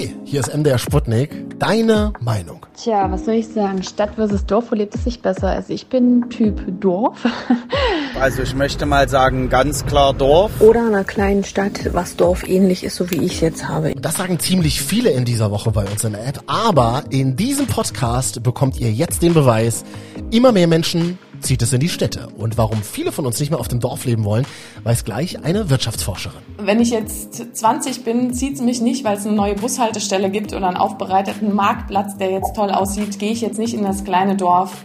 Hi, hier ist MDR Sputnik. Deine Meinung. Tja, was soll ich sagen? Stadt versus Dorf, wo lebt es sich besser? Also ich bin Typ Dorf. also ich möchte mal sagen, ganz klar Dorf. Oder einer kleinen Stadt, was Dorf ähnlich ist, so wie ich es jetzt habe. Das sagen ziemlich viele in dieser Woche bei uns in der App. Aber in diesem Podcast bekommt ihr jetzt den Beweis, immer mehr Menschen zieht es in die Städte. Und warum viele von uns nicht mehr auf dem Dorf leben wollen, weiß gleich eine Wirtschaftsforscherin. Wenn ich jetzt 20 bin, zieht es mich nicht, weil es eine neue Bushaltestelle gibt oder einen aufbereiteten Marktplatz, der jetzt toll aussieht, gehe ich jetzt nicht in das kleine Dorf,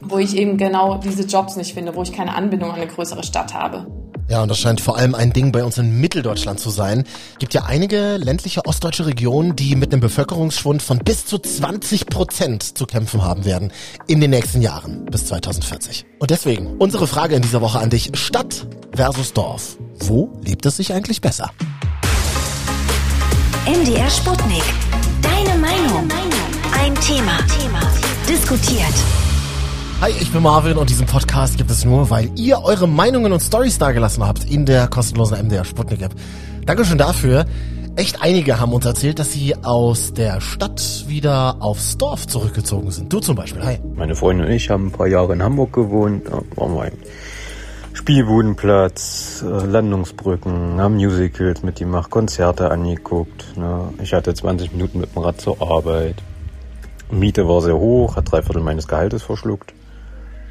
wo ich eben genau diese Jobs nicht finde, wo ich keine Anbindung an eine größere Stadt habe. Ja, und das scheint vor allem ein Ding bei uns in Mitteldeutschland zu sein. Gibt ja einige ländliche ostdeutsche Regionen, die mit einem Bevölkerungsschwund von bis zu 20 Prozent zu kämpfen haben werden in den nächsten Jahren bis 2040. Und deswegen unsere Frage in dieser Woche an dich. Stadt versus Dorf. Wo lebt es sich eigentlich besser? MDR Sputnik. Deine Meinung. Ein Thema. Diskutiert. Hi, ich bin Marvin und diesen Podcast gibt es nur, weil ihr eure Meinungen und Stories dagelassen habt in der kostenlosen MDR Sputnik App. Dankeschön dafür. Echt einige haben uns erzählt, dass sie aus der Stadt wieder aufs Dorf zurückgezogen sind. Du zum Beispiel, hi. Meine Freundin und ich haben ein paar Jahre in Hamburg gewohnt. Da waren Spielbudenplatz, äh, Landungsbrücken, haben Musicals mitgemacht, Konzerte angeguckt. Ne? Ich hatte 20 Minuten mit dem Rad zur Arbeit. Miete war sehr hoch, hat drei Viertel meines Gehaltes verschluckt.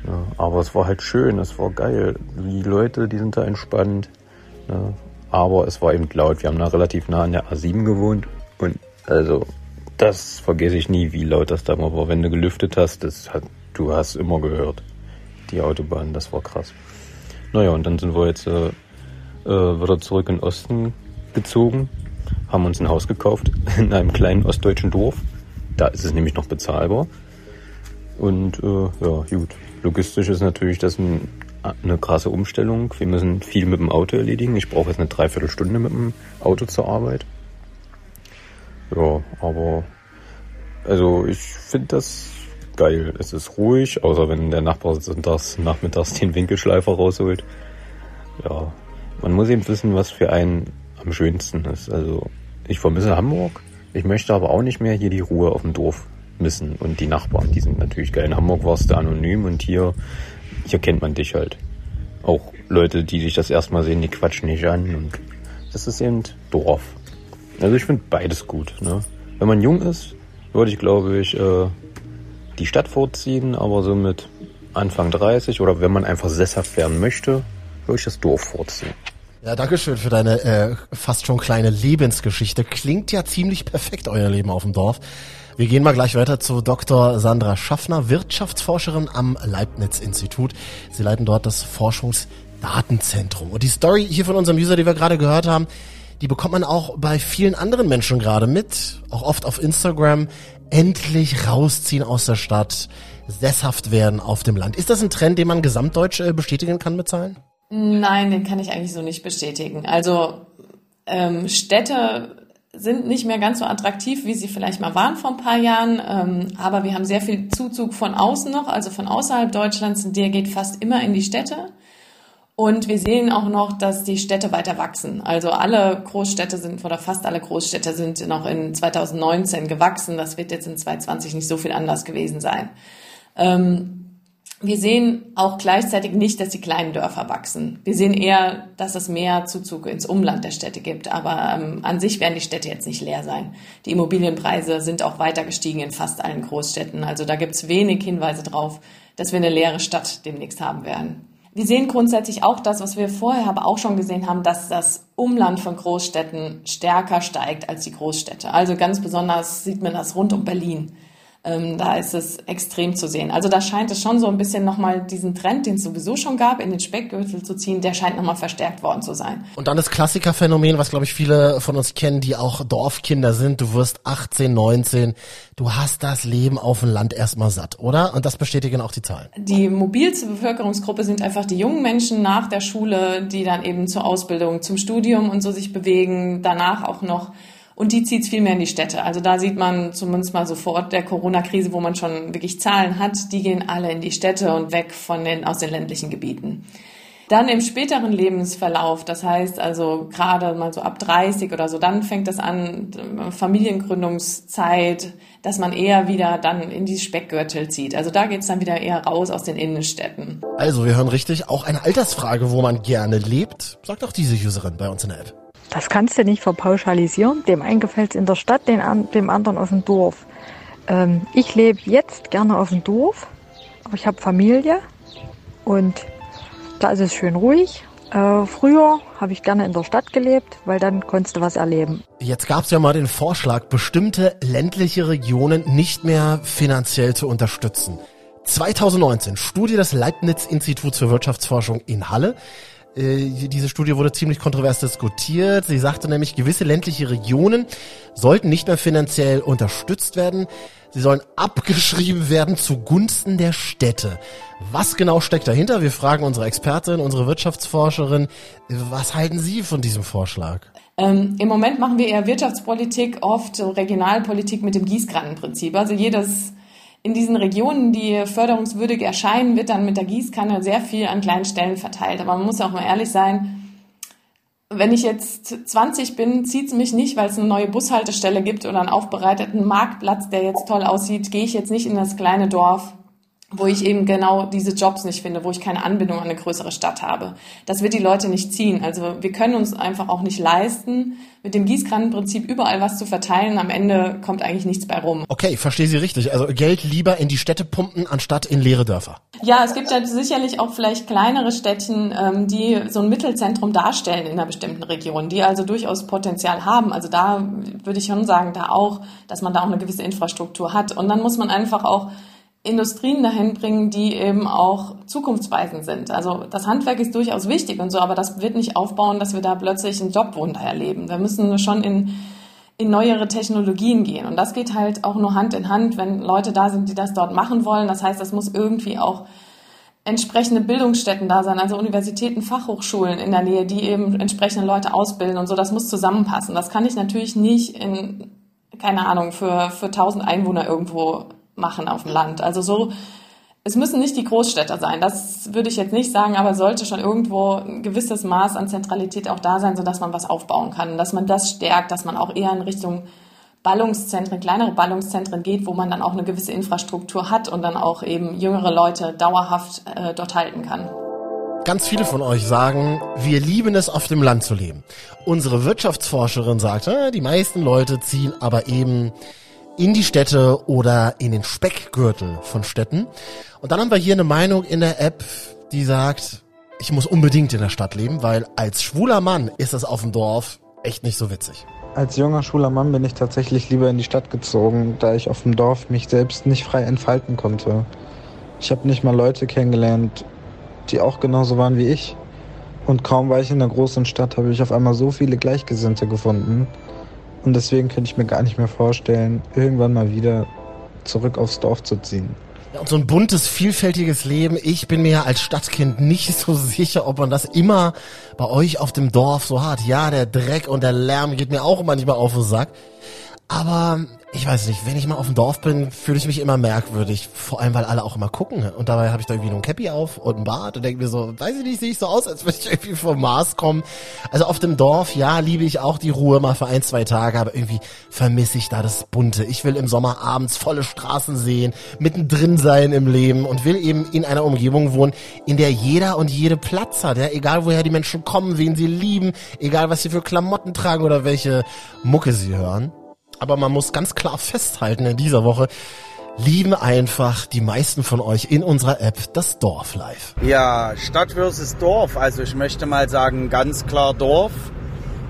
Ja, aber es war halt schön, es war geil. Die Leute, die sind da entspannt. Ja, aber es war eben laut. Wir haben da relativ nah an der A7 gewohnt. Und also, das vergesse ich nie, wie laut das da war. Wenn du gelüftet hast, das hat, du hast immer gehört. Die Autobahn, das war krass. Naja, und dann sind wir jetzt äh, äh, wieder zurück in den Osten gezogen, haben uns ein Haus gekauft in einem kleinen ostdeutschen Dorf. Da ist es nämlich noch bezahlbar. Und äh, ja, gut. Logistisch ist natürlich das ein, eine krasse Umstellung. Wir müssen viel mit dem Auto erledigen. Ich brauche jetzt eine Dreiviertelstunde mit dem Auto zur Arbeit. Ja, aber also ich finde das geil. Es ist ruhig, außer wenn der Nachbar sonntags nachmittags den Winkelschleifer rausholt. Ja, man muss eben wissen, was für einen am schönsten ist. Also ich vermisse Hamburg. Ich möchte aber auch nicht mehr hier die Ruhe auf dem Dorf missen. Und die Nachbarn, die sind natürlich geil. In Hamburg warst du anonym und hier, hier kennt man dich halt. Auch Leute, die dich das erstmal sehen, die quatschen nicht an. Und das ist eben Dorf. Also ich finde beides gut. Ne? Wenn man jung ist, würde ich glaube ich äh, die Stadt vorziehen, aber so mit Anfang 30 oder wenn man einfach sesshaft werden möchte, würde ich das Dorf vorziehen. Ja, danke schön für deine äh, fast schon kleine Lebensgeschichte. Klingt ja ziemlich perfekt, euer Leben auf dem Dorf. Wir gehen mal gleich weiter zu Dr. Sandra Schaffner, Wirtschaftsforscherin am Leibniz-Institut. Sie leiten dort das Forschungsdatenzentrum. Und die Story hier von unserem User, die wir gerade gehört haben, die bekommt man auch bei vielen anderen Menschen gerade mit, auch oft auf Instagram. Endlich rausziehen aus der Stadt, sesshaft werden auf dem Land. Ist das ein Trend, den man gesamtdeutsch äh, bestätigen kann mit Zahlen? Nein, den kann ich eigentlich so nicht bestätigen. Also ähm, Städte sind nicht mehr ganz so attraktiv, wie sie vielleicht mal waren vor ein paar Jahren. Ähm, aber wir haben sehr viel Zuzug von außen noch, also von außerhalb Deutschlands. Der geht fast immer in die Städte. Und wir sehen auch noch, dass die Städte weiter wachsen. Also alle Großstädte sind, oder fast alle Großstädte sind noch in 2019 gewachsen. Das wird jetzt in 2020 nicht so viel anders gewesen sein. Ähm, wir sehen auch gleichzeitig nicht, dass die kleinen Dörfer wachsen. Wir sehen eher, dass es mehr Zuzug ins Umland der Städte gibt. Aber ähm, an sich werden die Städte jetzt nicht leer sein. Die Immobilienpreise sind auch weiter gestiegen in fast allen Großstädten. Also da gibt es wenig Hinweise drauf, dass wir eine leere Stadt demnächst haben werden. Wir sehen grundsätzlich auch das, was wir vorher aber auch schon gesehen haben, dass das Umland von Großstädten stärker steigt als die Großstädte. Also ganz besonders sieht man das rund um Berlin. Ähm, da ist es extrem zu sehen. Also da scheint es schon so ein bisschen nochmal diesen Trend, den es sowieso schon gab, in den Speckgürtel zu ziehen, der scheint nochmal verstärkt worden zu sein. Und dann das Klassikerphänomen, was glaube ich viele von uns kennen, die auch Dorfkinder sind. Du wirst 18, 19, du hast das Leben auf dem Land erstmal satt, oder? Und das bestätigen auch die Zahlen. Die mobilste Bevölkerungsgruppe sind einfach die jungen Menschen nach der Schule, die dann eben zur Ausbildung, zum Studium und so sich bewegen, danach auch noch und die zieht es viel mehr in die Städte. Also da sieht man zumindest mal sofort der Corona-Krise, wo man schon wirklich Zahlen hat, die gehen alle in die Städte und weg von den, aus den ländlichen Gebieten. Dann im späteren Lebensverlauf, das heißt also gerade mal so ab 30 oder so, dann fängt es an, Familiengründungszeit, dass man eher wieder dann in die Speckgürtel zieht. Also da geht's dann wieder eher raus aus den Innenstädten. Also wir hören richtig, auch eine Altersfrage, wo man gerne lebt, sagt auch diese Userin bei uns in der App. Das kannst du nicht verpauschalisieren. Dem einen gefällt in der Stadt, dem anderen auf dem Dorf. Ähm, ich lebe jetzt gerne auf dem Dorf, aber ich habe Familie und da ist es schön ruhig. Äh, früher habe ich gerne in der Stadt gelebt, weil dann konntest du was erleben. Jetzt gab es ja mal den Vorschlag, bestimmte ländliche Regionen nicht mehr finanziell zu unterstützen. 2019 Studie des Leibniz-Instituts für Wirtschaftsforschung in Halle. Äh, diese Studie wurde ziemlich kontrovers diskutiert. Sie sagte nämlich, gewisse ländliche Regionen sollten nicht mehr finanziell unterstützt werden. Sie sollen abgeschrieben werden zugunsten der Städte. Was genau steckt dahinter? Wir fragen unsere Expertin, unsere Wirtschaftsforscherin. Was halten Sie von diesem Vorschlag? Ähm, Im Moment machen wir eher Wirtschaftspolitik, oft Regionalpolitik mit dem Gießkannenprinzip. Also jedes in diesen Regionen, die förderungswürdig erscheinen, wird dann mit der Gießkanne sehr viel an kleinen Stellen verteilt. Aber man muss auch mal ehrlich sein, wenn ich jetzt 20 bin, zieht es mich nicht, weil es eine neue Bushaltestelle gibt oder einen aufbereiteten Marktplatz, der jetzt toll aussieht, gehe ich jetzt nicht in das kleine Dorf wo ich eben genau diese Jobs nicht finde, wo ich keine Anbindung an eine größere Stadt habe. Das wird die Leute nicht ziehen. Also wir können uns einfach auch nicht leisten, mit dem Gießkannenprinzip überall was zu verteilen. Am Ende kommt eigentlich nichts bei rum. Okay, verstehe Sie richtig. Also Geld lieber in die Städte pumpen, anstatt in leere Dörfer. Ja, es gibt ja sicherlich auch vielleicht kleinere Städtchen, ähm, die so ein Mittelzentrum darstellen in einer bestimmten Region, die also durchaus Potenzial haben. Also da würde ich schon sagen, da auch, dass man da auch eine gewisse Infrastruktur hat. Und dann muss man einfach auch Industrien dahin bringen, die eben auch zukunftsweisend sind. Also das Handwerk ist durchaus wichtig und so, aber das wird nicht aufbauen, dass wir da plötzlich ein Jobwunder erleben. Wir müssen schon in, in neuere Technologien gehen. Und das geht halt auch nur Hand in Hand, wenn Leute da sind, die das dort machen wollen. Das heißt, das muss irgendwie auch entsprechende Bildungsstätten da sein, also Universitäten, Fachhochschulen in der Nähe, die eben entsprechende Leute ausbilden und so. Das muss zusammenpassen. Das kann ich natürlich nicht in, keine Ahnung, für, für 1000 Einwohner irgendwo machen auf dem Land. Also so, es müssen nicht die Großstädter sein, das würde ich jetzt nicht sagen, aber sollte schon irgendwo ein gewisses Maß an Zentralität auch da sein, sodass man was aufbauen kann, dass man das stärkt, dass man auch eher in Richtung Ballungszentren, kleinere Ballungszentren geht, wo man dann auch eine gewisse Infrastruktur hat und dann auch eben jüngere Leute dauerhaft äh, dort halten kann. Ganz viele von euch sagen, wir lieben es, auf dem Land zu leben. Unsere Wirtschaftsforscherin sagt, die meisten Leute ziehen aber eben in die Städte oder in den Speckgürtel von Städten. Und dann haben wir hier eine Meinung in der App, die sagt, ich muss unbedingt in der Stadt leben, weil als schwuler Mann ist es auf dem Dorf echt nicht so witzig. Als junger schwuler Mann bin ich tatsächlich lieber in die Stadt gezogen, da ich auf dem Dorf mich selbst nicht frei entfalten konnte. Ich habe nicht mal Leute kennengelernt, die auch genauso waren wie ich. Und kaum war ich in der großen Stadt, habe ich auf einmal so viele Gleichgesinnte gefunden, und deswegen könnte ich mir gar nicht mehr vorstellen, irgendwann mal wieder zurück aufs Dorf zu ziehen. Ja, und so ein buntes, vielfältiges Leben. Ich bin mir als Stadtkind nicht so sicher, ob man das immer bei euch auf dem Dorf so hat. Ja, der Dreck und der Lärm geht mir auch manchmal auf den Sack. Aber ich weiß nicht, wenn ich mal auf dem Dorf bin, fühle ich mich immer merkwürdig. Vor allem, weil alle auch immer gucken. Und dabei habe ich da irgendwie nur ein Cappy auf und ein Bart und denke mir so, weiß ich nicht, sehe ich so aus, als würde ich irgendwie vom Mars kommen. Also auf dem Dorf, ja, liebe ich auch die Ruhe mal für ein, zwei Tage, aber irgendwie vermisse ich da das Bunte. Ich will im Sommer abends volle Straßen sehen, mittendrin sein im Leben und will eben in einer Umgebung wohnen, in der jeder und jede Platz hat. Ja, egal woher die Menschen kommen, wen sie lieben, egal was sie für Klamotten tragen oder welche Mucke sie hören. Aber man muss ganz klar festhalten in dieser Woche, lieben einfach die meisten von euch in unserer App das Dorf live. Ja, Stadt versus Dorf. Also ich möchte mal sagen, ganz klar Dorf.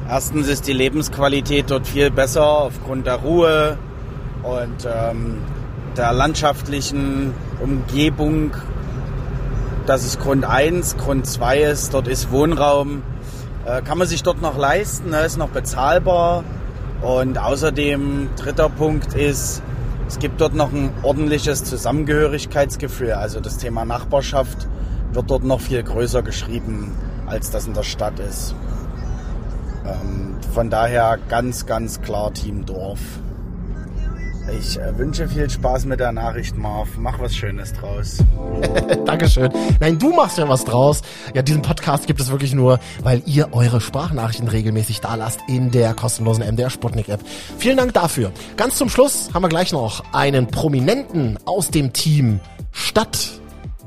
Erstens ist die Lebensqualität dort viel besser aufgrund der Ruhe und ähm, der landschaftlichen Umgebung. Das ist Grund 1. Grund 2 ist, dort ist Wohnraum. Äh, kann man sich dort noch leisten, ne? ist noch bezahlbar. Und außerdem, dritter Punkt ist, es gibt dort noch ein ordentliches Zusammengehörigkeitsgefühl. Also das Thema Nachbarschaft wird dort noch viel größer geschrieben, als das in der Stadt ist. Ähm, von daher ganz, ganz klar Team Dorf. Ich äh, wünsche viel Spaß mit der Nachricht, Marv. Mach was Schönes draus. Dankeschön. Nein, du machst ja was draus. Ja, diesen Podcast gibt es wirklich nur, weil ihr eure Sprachnachrichten regelmäßig da lasst in der kostenlosen MDR Sputnik App. Vielen Dank dafür. Ganz zum Schluss haben wir gleich noch einen Prominenten aus dem Team Stadt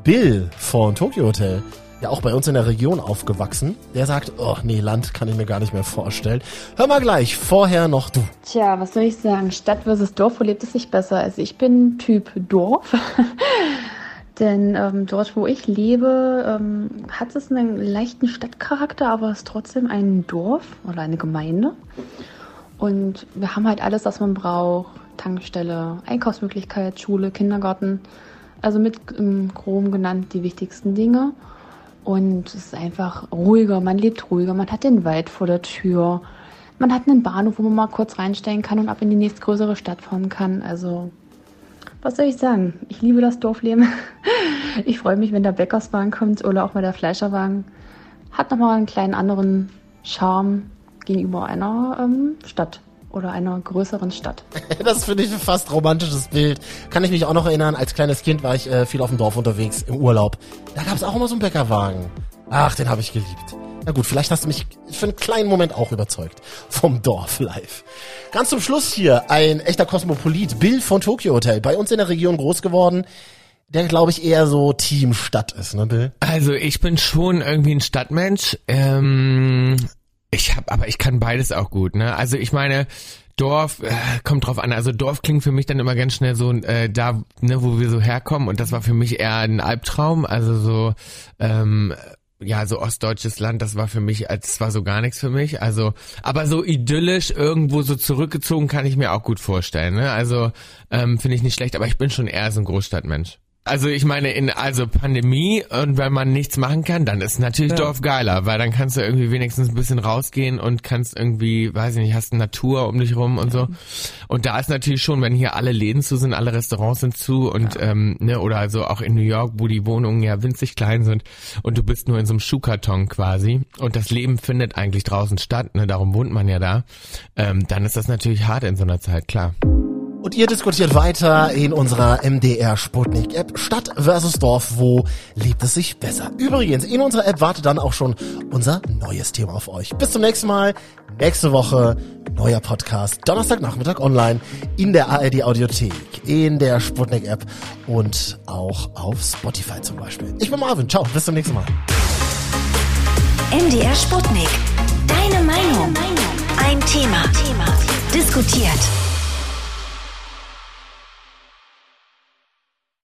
Bill von Tokyo Hotel ja auch bei uns in der Region aufgewachsen. Der sagt, oh nee, Land kann ich mir gar nicht mehr vorstellen. Hör mal gleich, vorher noch du. Tja, was soll ich sagen? Stadt versus Dorf, wo lebt es sich besser? Also ich bin Typ Dorf. Denn ähm, dort, wo ich lebe, ähm, hat es einen leichten Stadtcharakter, aber es ist trotzdem ein Dorf oder eine Gemeinde. Und wir haben halt alles, was man braucht. Tankstelle, Einkaufsmöglichkeit, Schule, Kindergarten. Also mit im Groben genannt die wichtigsten Dinge. Und es ist einfach ruhiger, man lebt ruhiger, man hat den Wald vor der Tür, man hat einen Bahnhof, wo man mal kurz reinsteigen kann und ab in die nächstgrößere Stadt fahren kann. Also, was soll ich sagen? Ich liebe das Dorfleben. Ich freue mich, wenn der Bäckerswagen kommt oder auch mal der Fleischerwagen. Hat nochmal einen kleinen anderen Charme gegenüber einer ähm, Stadt oder einer größeren Stadt. Das finde ich ein fast romantisches Bild. Kann ich mich auch noch erinnern, als kleines Kind war ich äh, viel auf dem Dorf unterwegs, im Urlaub. Da gab es auch immer so einen Bäckerwagen. Ach, den habe ich geliebt. Na gut, vielleicht hast du mich für einen kleinen Moment auch überzeugt. Vom Dorf live. Ganz zum Schluss hier ein echter Kosmopolit, Bill von Tokyo Hotel, bei uns in der Region groß geworden der glaube ich eher so Team Stadt ist, ne Bill? Also ich bin schon irgendwie ein Stadtmensch. Ähm, ich habe, aber ich kann beides auch gut. Ne? Also ich meine, Dorf äh, kommt drauf an. Also Dorf klingt für mich dann immer ganz schnell so äh, da, ne, wo wir so herkommen. Und das war für mich eher ein Albtraum. Also so ähm, ja, so ostdeutsches Land, das war für mich, als war so gar nichts für mich. Also, aber so idyllisch irgendwo so zurückgezogen kann ich mir auch gut vorstellen. Ne? Also ähm, finde ich nicht schlecht, aber ich bin schon eher so ein Großstadtmensch. Also ich meine, in also Pandemie und wenn man nichts machen kann, dann ist natürlich ja. Dorf geiler, weil dann kannst du irgendwie wenigstens ein bisschen rausgehen und kannst irgendwie, weiß ich nicht, hast Natur um dich rum und so. Und da ist natürlich schon, wenn hier alle Läden zu sind, alle Restaurants sind zu und ja. ähm, ne, oder also auch in New York, wo die Wohnungen ja winzig klein sind und du bist nur in so einem Schuhkarton quasi und das Leben findet eigentlich draußen statt, ne, darum wohnt man ja da, ähm, dann ist das natürlich hart in so einer Zeit, klar. Und ihr diskutiert weiter in unserer MDR Sputnik App Stadt versus Dorf. Wo lebt es sich besser? Übrigens, in unserer App wartet dann auch schon unser neues Thema auf euch. Bis zum nächsten Mal. Nächste Woche neuer Podcast. Donnerstagnachmittag online in der ARD Audiothek, in der Sputnik App und auch auf Spotify zum Beispiel. Ich bin Marvin. Ciao. Bis zum nächsten Mal. MDR Sputnik. Deine Meinung. Ein Thema. Diskutiert.